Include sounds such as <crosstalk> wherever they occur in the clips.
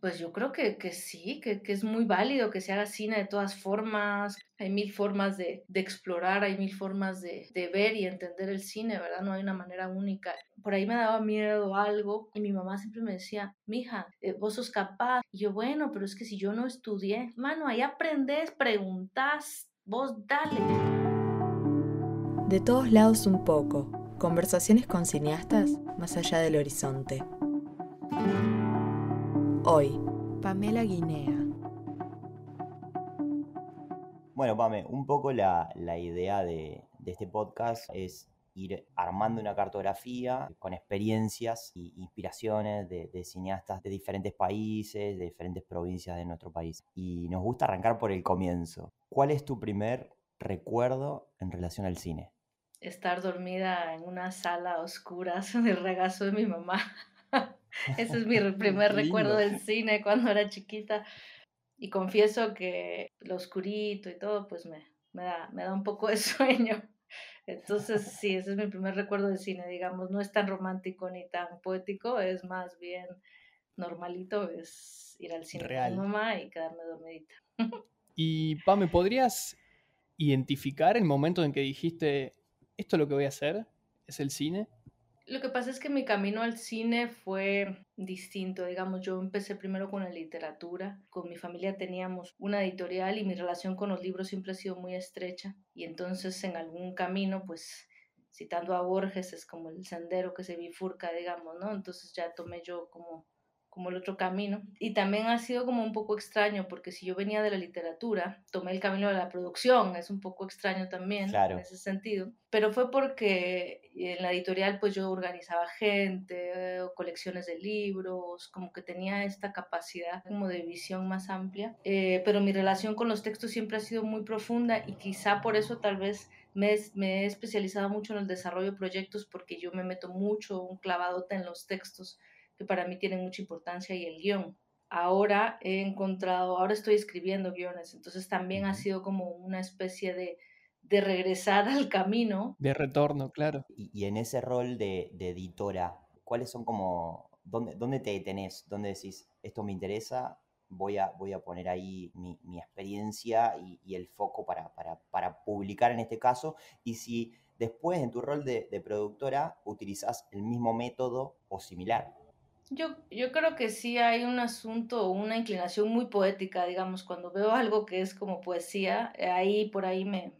Pues yo creo que, que sí, que, que, es muy válido que se haga cine de todas formas. Hay mil formas de, de explorar, hay mil formas de, de, ver y entender el cine, ¿verdad? No hay una manera única. Por ahí me daba miedo algo y mi mamá siempre me decía, mija, eh, vos sos capaz. Y yo, bueno, pero es que si yo no estudié, mano, ahí aprendes, preguntas, vos dale. De todos lados un poco. Conversaciones con cineastas más allá del horizonte. Hoy, Pamela Guinea. Bueno, Pame, un poco la, idea de, este podcast es ir armando una cartografía con experiencias e inspiraciones de, cineastas de diferentes países, de diferentes provincias de nuestro país. Y nos gusta arrancar por el comienzo. ¿Cuál es tu primer recuerdo en relación al cine? Estar dormida en una sala oscura <laughs> en el regazo de mi mamá. Ese es <laughs> mi primer recuerdo del cine cuando era chiquita. Y confieso que lo oscurito y todo, pues me, me, da, me da un poco de <laughs> sueño. Entonces, <laughs> sí, ese es mi primer recuerdo del cine, digamos. No es tan romántico ni tan poético, es más bien normalito, es ir al cine con mi mamá y quedarme dormidita. Y, Pame, ¿podrías identificar el momento en que dijiste, esto es lo que voy a hacer? ¿Es el cine? Lo que pasa es que mi camino al cine fue distinto, digamos, yo empecé primero con la literatura, con mi familia teníamos una editorial y mi relación con los libros siempre ha sido muy estrecha y entonces en algún camino, pues citando a Borges, es como el sendero que se bifurca, digamos, ¿no? Entonces ya tomé yo como como el otro camino. Y también ha sido como un poco extraño, porque si yo venía de la literatura, tomé el camino de la producción, es un poco extraño también en ese sentido. Pero fue porque en la editorial pues yo organizaba gente, colecciones de libros, como que tenía esta capacidad como de visión más amplia. Eh, pero mi relación con los textos siempre ha sido muy profunda y quizá por eso tal vez me, me he especializado mucho en el desarrollo de proyectos porque yo me meto mucho un clavadote en los textos que para mí tienen mucha importancia y el guion. Ahora he encontrado, ahora estoy escribiendo guiones, entonces también ha sido como una especie de, de regresar <laughs> al camino. De retorno, claro. Y, en ese rol de, de, editora, ¿cuáles son como, dónde, dónde te detenés? ¿Dónde decís, esto me interesa, voy a, voy a poner ahí mi, mi experiencia y, y, el foco para, para, para, publicar en este caso? Y si después en tu rol de, de productora utilizas el mismo método o similar. Yo, yo creo que sí hay un asunto, una inclinación muy poética, digamos, cuando veo algo que es como poesía, eh, ahí por ahí me,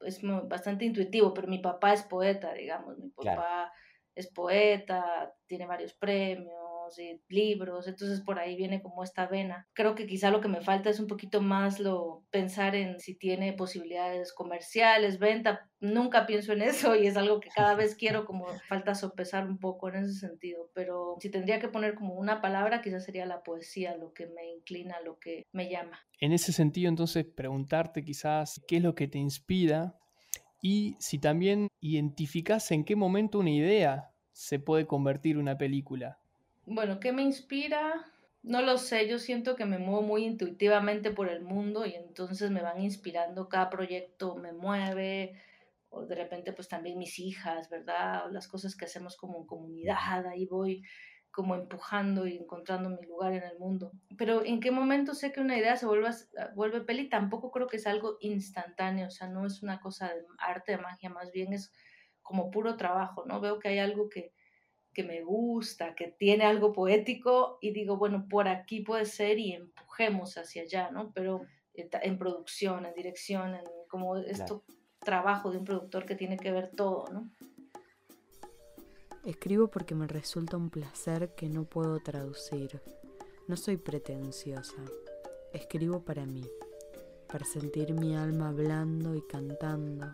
es bastante intuitivo, pero mi papá es poeta, digamos, mi papá es poeta, tiene varios premios, y libros, entonces por ahí viene como esta vena. Creo que quizá lo que me falta es un poquito más lo pensar en si tiene posibilidades comerciales, venta, nunca pienso en eso y es algo que cada vez quiero como falta sopesar un poco en ese sentido, pero si tendría que poner como una palabra, quizás sería la poesía, lo que me inclina, lo que me llama. En ese sentido, entonces, preguntarte quizás qué es lo que te inspira y si también identificas en qué momento una idea se puede convertir en una película. Bueno, ¿qué me inspira? No lo sé, yo siento que me muevo muy intuitivamente por el mundo y entonces me van inspirando, cada proyecto me mueve, o de repente pues también mis hijas, ¿verdad? las cosas que hacemos como comunidad, ahí voy como empujando y encontrando mi lugar en el mundo. Pero ¿en qué momento sé que una idea se vuelve, vuelve peli? Tampoco creo que es algo instantáneo, o sea, no es una cosa de arte, de magia, más bien es como puro trabajo, ¿no? Veo que hay algo que, que me gusta, que tiene algo poético y digo, bueno, por aquí puede ser y empujemos hacia allá, ¿no? Pero en producción, en dirección, en como esto trabajo de un productor que tiene que ver todo, ¿no? Escribo porque me resulta un placer que no puedo traducir. No soy pretenciosa. Escribo para mí, para sentir mi alma hablando y cantando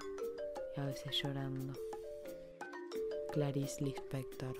y a veces llorando. Clarice Lispector.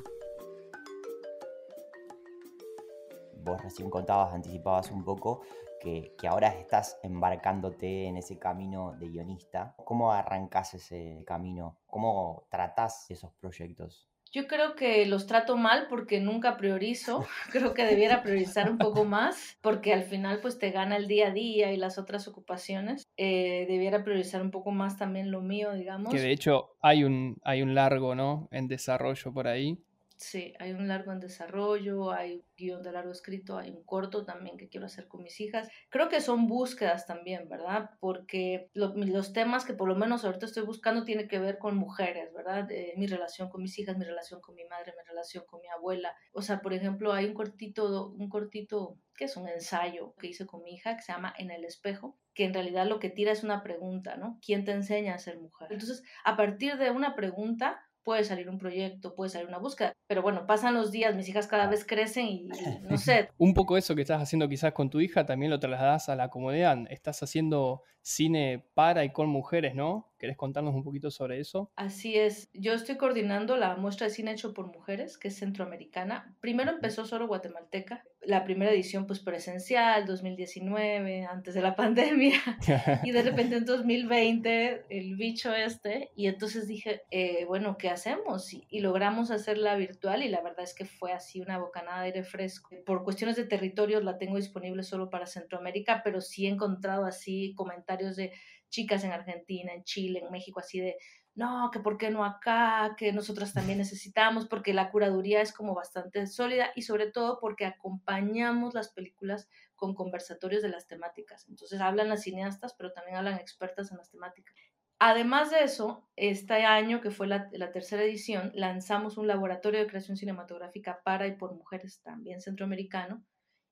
Vos recién contabas, anticipabas un poco que, ahora estás embarcándote en ese camino de guionista. ¿Cómo arrancás ese camino? ¿Cómo tratás esos proyectos? Yo creo que los trato mal porque nunca priorizo. <laughs> <laughs> Creo que debiera priorizar un poco más porque al final pues te gana el día a día y las otras ocupaciones. Eh, debiera priorizar un poco más también lo mío, digamos. Que de hecho hay un, hay un largo, ¿no? En desarrollo por ahí. Sí, hay un largo en desarrollo, hay un guion de largo escrito, hay un corto también que quiero hacer con mis hijas. Creo que son búsquedas también, ¿verdad? Porque los temas que por lo menos ahorita estoy buscando tienen que ver con mujeres, ¿verdad? mi relación con mis hijas, mi relación con mi madre, mi relación con mi abuela. O sea, por ejemplo, hay un cortito, un cortito que es un ensayo que hice con mi hija que se llama En el espejo, que en realidad lo que tira es una pregunta, ¿no? ¿Quién te enseña a ser mujer? Entonces, a partir de una pregunta, puede salir un proyecto, puede salir una búsqueda, pero bueno, pasan los días, mis hijas cada vez crecen y, <laughs> no sé. <laughs> un poco eso que estás haciendo quizás con tu hija también lo trasladas a la comunidad, estás haciendo cine para y con mujeres, ¿no? ¿Querés contarnos un poquito sobre eso? Así es. Yo estoy coordinando la muestra de cine hecho por mujeres, que es centroamericana. Primero empezó solo guatemalteca. La primera edición, pues presencial, 2019, antes de la <laughs> pandemia. <laughs> y de repente en 2020, el bicho este. Y entonces dije, eh, bueno, ¿qué hacemos? Y, y, logramos hacerla virtual. Y la verdad es que fue así una bocanada de aire fresco. Por cuestiones de territorios la tengo disponible solo para Centroamérica, pero sí he encontrado así comentarios de chicas en Argentina, en Chile, en México, así de, no, que por qué no acá, que nosotras también <laughs> necesitamos, porque la curaduría es como bastante sólida y sobre todo porque acompañamos las películas con conversatorios de las temáticas. Entonces hablan las cineastas, pero también hablan expertas en las temáticas. Además de eso, este año, que fue la, la, tercera edición, lanzamos un laboratorio de creación cinematográfica para y por mujeres también centroamericano,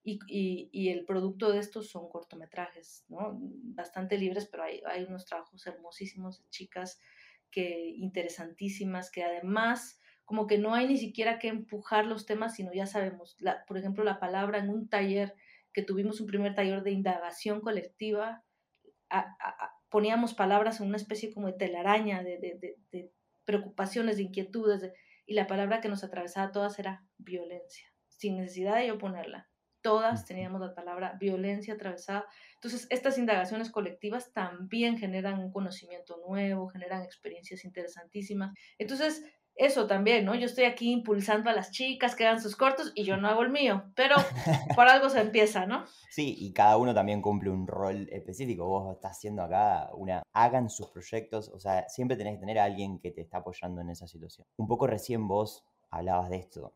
y, y, el producto de estos son cortometrajes, ¿no? Bastante libres, pero hay, unos trabajos hermosísimos de chicas que interesantísimas, que además como que no hay ni siquiera que empujar los temas, sino ya sabemos, por ejemplo, la palabra en un taller que tuvimos un primer taller de indagación colectiva, poníamos palabras en una especie como de telaraña de, preocupaciones, de inquietudes, y la palabra que nos atravesaba todas era violencia, sin necesidad de yo ponerla todas teníamos la palabra violencia atravesada. Entonces, estas indagaciones colectivas también generan un conocimiento nuevo, generan experiencias interesantísimas. Entonces, eso también, ¿no? Yo estoy aquí impulsando a las chicas que hagan sus cortos y yo no hago el mío, pero <laughs> por algo se empieza, ¿no? Sí, y cada uno también cumple un rol específico. Vos estás haciendo acá una, hagan sus proyectos, o sea, siempre tenés que tener a alguien que te está apoyando en esa situación. Un poco recién vos hablabas de esto,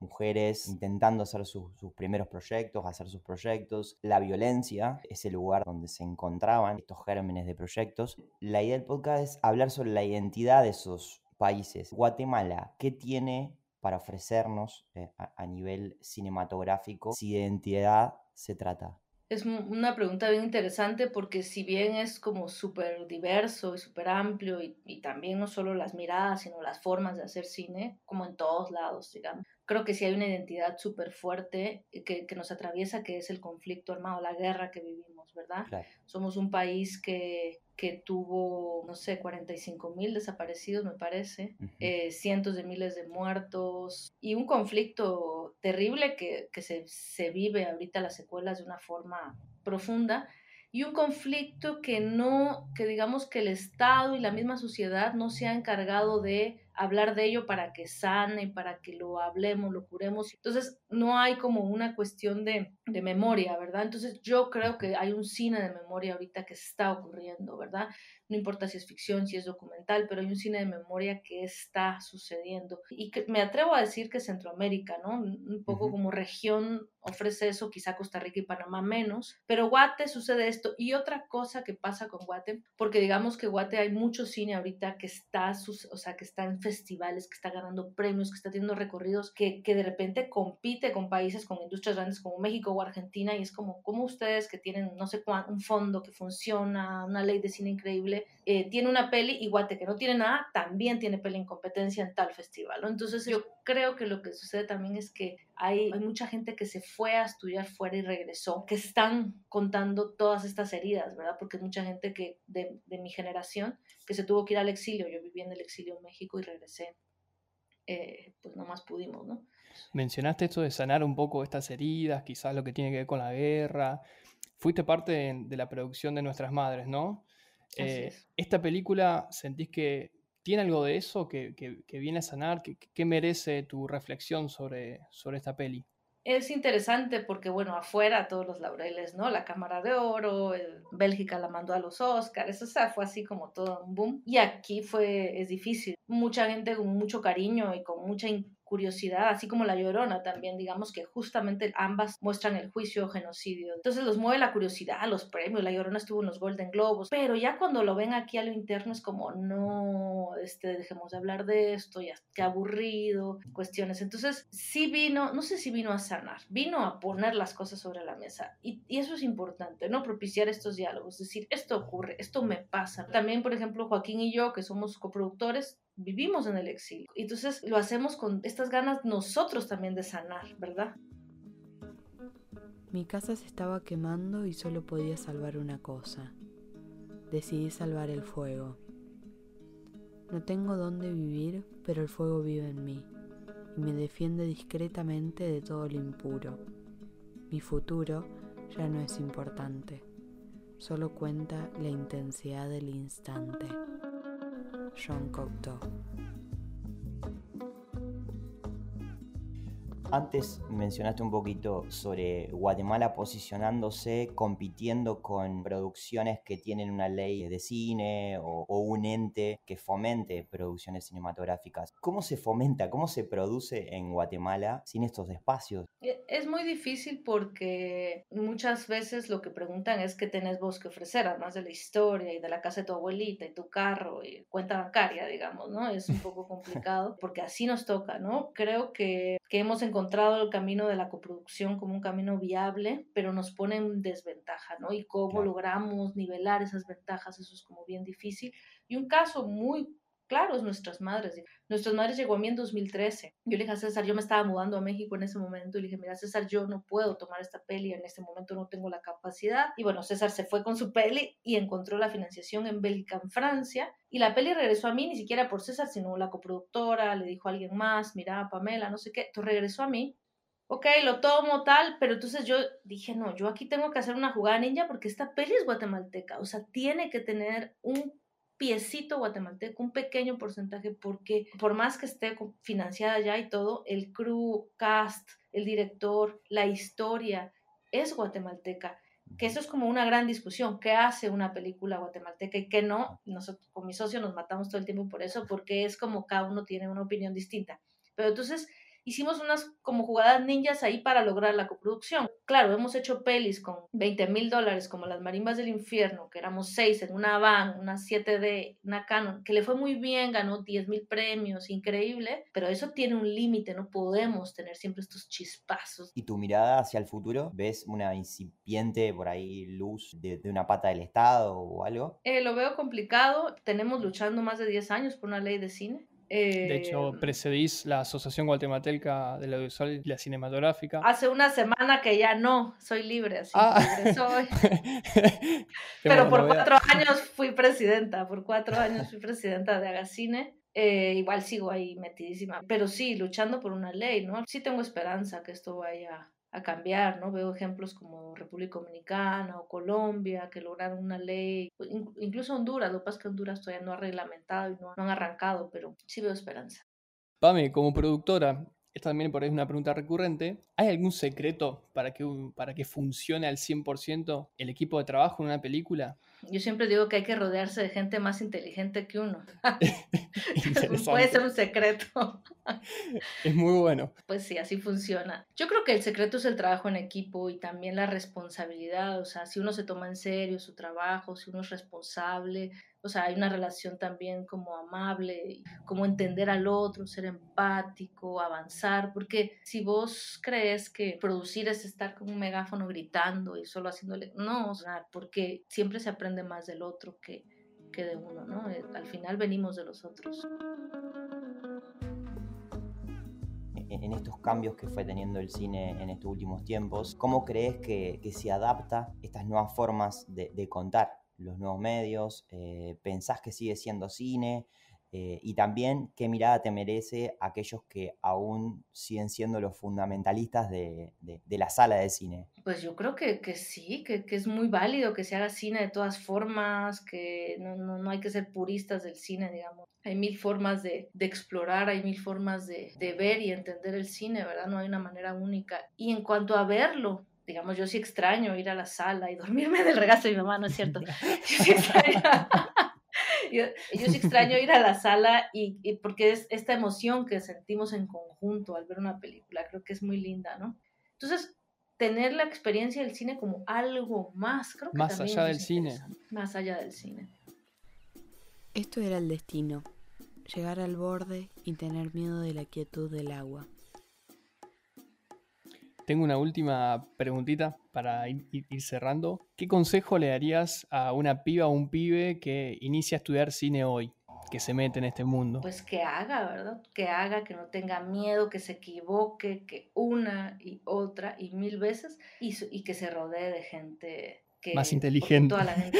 mujeres intentando hacer sus, primeros proyectos, hacer sus proyectos. La violencia es el lugar donde se encontraban estos gérmenes de proyectos. La idea del podcast es hablar sobre la identidad de esos países. Guatemala, ¿qué tiene para ofrecernos eh, a, nivel cinematográfico si de identidad se trata? Es una pregunta bien interesante porque si bien es como súper diverso y súper amplio y, y, también no solo las miradas, sino las formas de hacer cine, como en todos lados, digamos creo que sí hay una identidad súper fuerte que, que, nos atraviesa, que es el conflicto armado, la guerra que vivimos, ¿verdad? Somos un país que, que tuvo, no sé, 45 mil desaparecidos, me parece, eh, cientos de miles de muertos y un conflicto terrible que, que se, se vive ahorita las secuelas de una forma profunda y un conflicto que no, que digamos que el Estado y la misma sociedad no se ha encargado de hablar de ello para que sane, para que lo hablemos, lo curemos. Entonces, no hay como una cuestión de, de, memoria, ¿verdad? Entonces, yo creo que hay un cine de memoria ahorita que está ocurriendo, ¿verdad? No importa si es ficción, si es documental, pero hay un cine de memoria que está sucediendo. Y que me atrevo a decir que Centroamérica, ¿no? Un poco como región ofrece eso, quizá Costa Rica y Panamá menos, pero Guate sucede esto. Y otra cosa que pasa con Guate, porque digamos que Guate hay mucho cine ahorita que está, o sea, que está en festivales, que está ganando premios, que está teniendo recorridos, que, que de repente compite con países, con industrias grandes como México o Argentina, y es como, como ustedes que tienen, no sé cuánto, un fondo que funciona, una ley de cine increíble, eh, tiene una peli y Guate que no tiene nada, también tiene peli en competencia en tal festival. Entonces yo creo que lo que sucede también es que hay, hay mucha gente que se fue a estudiar fuera y regresó, que están contando todas estas heridas, ¿verdad? Porque mucha gente que de, de mi generación que se tuvo que ir al exilio, yo viví en el exilio en México y regresé, eh, pues no más pudimos, ¿no? Mencionaste esto de sanar un poco estas heridas, quizás lo que tiene que ver con la guerra. Fuiste parte de, la producción de Nuestras Madres, ¿no? Eh, esta película, ¿sentís que tiene algo de eso que, que, viene a sanar? ¿Qué, merece tu reflexión sobre, sobre esta peli? Es interesante porque, bueno, afuera todos los laureles, ¿no? La Cámara de Oro, Bélgica la mandó a los Oscars, o sea, fue así como todo un boom. Y aquí fue, es difícil. Mucha gente con mucho cariño y con mucha curiosidad, así como La Llorona también, digamos que justamente ambas muestran el juicio o genocidio. Entonces los mueve la curiosidad, los premios, La Llorona estuvo en los Golden Globos, pero ya cuando lo ven aquí a lo interno es como, no, este, dejemos de hablar de esto, ya, qué aburrido, cuestiones. Entonces sí vino, no sé si vino a sanar, vino a poner las cosas sobre la mesa y, y eso es importante, ¿no? Propiciar estos diálogos, decir, esto ocurre, esto me pasa. También, por ejemplo, Joaquín y yo, que somos coproductores, vivimos en el exilio. Entonces lo hacemos con estas ganas nosotros también de sanar, ¿verdad? Mi casa se estaba quemando y solo podía salvar una cosa. Decidí salvar el fuego. No tengo dónde vivir, pero el fuego vive en mí y me defiende discretamente de todo lo impuro. Mi futuro ya no es importante, solo cuenta la intensidad del instante. 上国道。Antes mencionaste un poquito sobre Guatemala posicionándose, compitiendo con producciones que tienen una ley de cine o, un ente que fomente producciones cinematográficas. ¿Cómo se fomenta, cómo se produce en Guatemala sin estos espacios? E, es muy difícil porque muchas veces lo que preguntan es qué tenés vos que ofrecer, además de la historia y de la casa de tu abuelita y tu carro y cuenta bancaria, digamos, ¿no? Es un poco <laughs> complicado porque así nos toca, ¿no? Creo que, que hemos encontrado encontrado el camino de la coproducción como un camino viable, pero nos pone en desventaja, ¿no? Y cómo logramos nivelar esas ventajas, eso es como bien difícil. Y un caso muy claro es nuestras madres. Nuestras madres llegó a mí en 2013. Yo le dije a César, yo me estaba mudando a México en ese momento y le dije, mira César, yo no puedo tomar esta peli, en este momento no tengo la capacidad. Y bueno, César se fue con su peli y encontró la financiación en Bélgica, en Francia. Y la peli regresó a mí, ni siquiera por César, sino la coproductora, le dijo a alguien más, mira, Pamela, no sé qué. Entonces regresó a mí ok, lo tomo tal, pero entonces yo dije, no, yo aquí tengo que hacer una jugada ninja porque esta peli es guatemalteca, o sea, tiene que tener un piecito guatemalteco, un pequeño porcentaje, porque por más que esté financiada ya y todo, el crew, cast, el director, la historia es guatemalteca. Que eso es como una gran discusión. ¿Qué hace una película guatemalteca y qué no? Nosotros con mi socio nos matamos todo el tiempo por eso, porque es como cada uno tiene una opinión distinta. Pero entonces hicimos unas como jugadas ninjas ahí para lograr la coproducción. Claro, hemos hecho pelis con 20 mil dólares como Las Marimbas del Infierno, que éramos seis en una van, una 7D, una Canon, que le fue muy bien, ganó 10 mil premios, increíble, pero eso tiene un límite, no podemos tener siempre estos chispazos. ¿Y tu mirada hacia el futuro? ¿Ves una incipiente por ahí luz de, una pata del Estado o algo? Eh, lo veo complicado, tenemos luchando más de 10 años por una ley de cine de hecho, em, precedís la Asociación Guatemalteca de la Audiovisual y la Cinematográfica. Hace una semana que ya no, soy libre, así ah. libre soy. <laughs> Pero por cuatro años fui presidenta, por cuatro años fui presidenta de Agacine. Eh, igual sigo ahí metidísima, pero sí, luchando por una ley, ¿no? Sí tengo esperanza que esto vaya a cambiar, ¿no? Veo ejemplos como República Dominicana o Colombia que lograron una ley, incluso Honduras, lo que pasa es que Honduras todavía no ha reglamentado y no, han arrancado, pero sí veo esperanza. Pame, como productora, esta también por ahí es una pregunta recurrente, ¿hay algún secreto para que, para que funcione al 100% el equipo de trabajo en una película? Yo siempre digo que hay que rodearse de gente más inteligente que uno. <laughs> Puede ser un secreto. es muy bueno. Pues sí, así funciona. Yo creo que el secreto es el trabajo en equipo y también la responsabilidad. O sea, si uno se toma en serio su trabajo, si uno es responsable, o sea, hay una relación también como amable, como entender al otro, ser empático, avanzar, porque si vos crees que producir es estar con un megáfono gritando y solo haciéndole, no, o porque siempre se aprende más del otro que, que de uno, ¿no? Eh, al final venimos de los otros. En estos cambios que fue teniendo el cine en estos últimos tiempos, ¿cómo crees que, se adapta estas nuevas formas de contar? Los nuevos medios, eh, pensás que sigue siendo cine eh, y también qué mirada te merece aquellos que aún siguen siendo los fundamentalistas de, la sala de cine. Pues yo creo que, sí, que, es muy válido que se haga cine de todas formas, que no, hay que ser puristas del cine, digamos. Hay mil formas de, explorar, hay mil formas de, de ver y entender el cine, ¿verdad? No hay una manera única. Y en cuanto a verlo, digamos, yo sí extraño ir a la sala y dormirme del regazo de mi mamá, ¿no es cierto? <laughs> Yo sí extraño <laughs> yo, yo sí extraño ir a la sala y, porque es esta emoción que sentimos en conjunto al ver una película, creo que es muy linda, ¿no? Entonces, tener la experiencia del cine como algo más, creo que más allá del cine. Más allá del cine. Esto era el destino, llegar al borde y tener miedo de la quietud del agua. Tengo una última preguntita para ir, cerrando. ¿Qué consejo le darías a una piba o un pibe que inicia a estudiar cine hoy, que se mete en este mundo? Pues que haga, ¿verdad? Que haga, que no tenga miedo, que se equivoque, que una y otra y mil veces y, que se rodee de gente que... Más inteligente. Toda la <laughs> gente,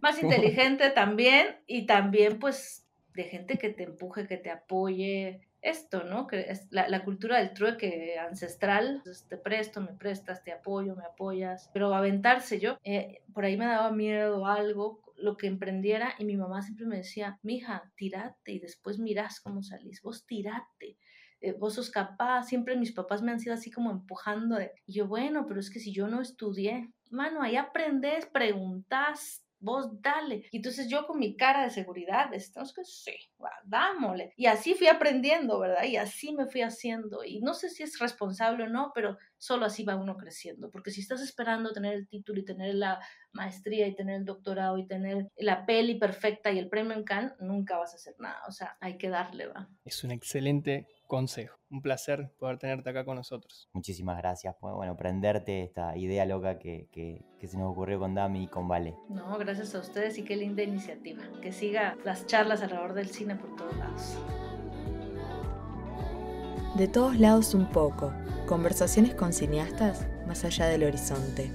Más inteligente también y también pues de gente que te empuje, que te apoye, esto, ¿no? Que es la, cultura del trueque ancestral, te presto, me prestas, te apoyo, me apoyas, pero aventarse yo, eh, por ahí me daba miedo algo, lo que emprendiera y mi mamá siempre me decía, mija, tirate y después mirás cómo salís, vos tirate. Eh, vos sos capaz, siempre mis papás me han sido así como empujando, y yo, bueno, pero es que si yo no estudié, mano, ahí aprendes, preguntas, vos dale. Y entonces yo con mi cara de seguridad, entonces que sí, dámosle. Y así fui aprendiendo, ¿verdad? Y así me fui haciendo. Y no sé si es responsable o no, pero solo así va uno creciendo. Porque si estás esperando tener el título y tener la maestría y tener el doctorado y tener la peli perfecta y el premio en Cannes, nunca vas a hacer nada. O sea, hay que darle, va. Es un excelente consejo. Un placer poder tenerte acá con nosotros. Muchísimas gracias. Pues, bueno, prenderte esta idea loca que, que, que, se nos ocurrió con Dami y con Vale. No, gracias a ustedes y qué linda iniciativa. Que siga las charlas alrededor del cine por todos lados. De todos lados un poco. Conversaciones con cineastas más allá del horizonte.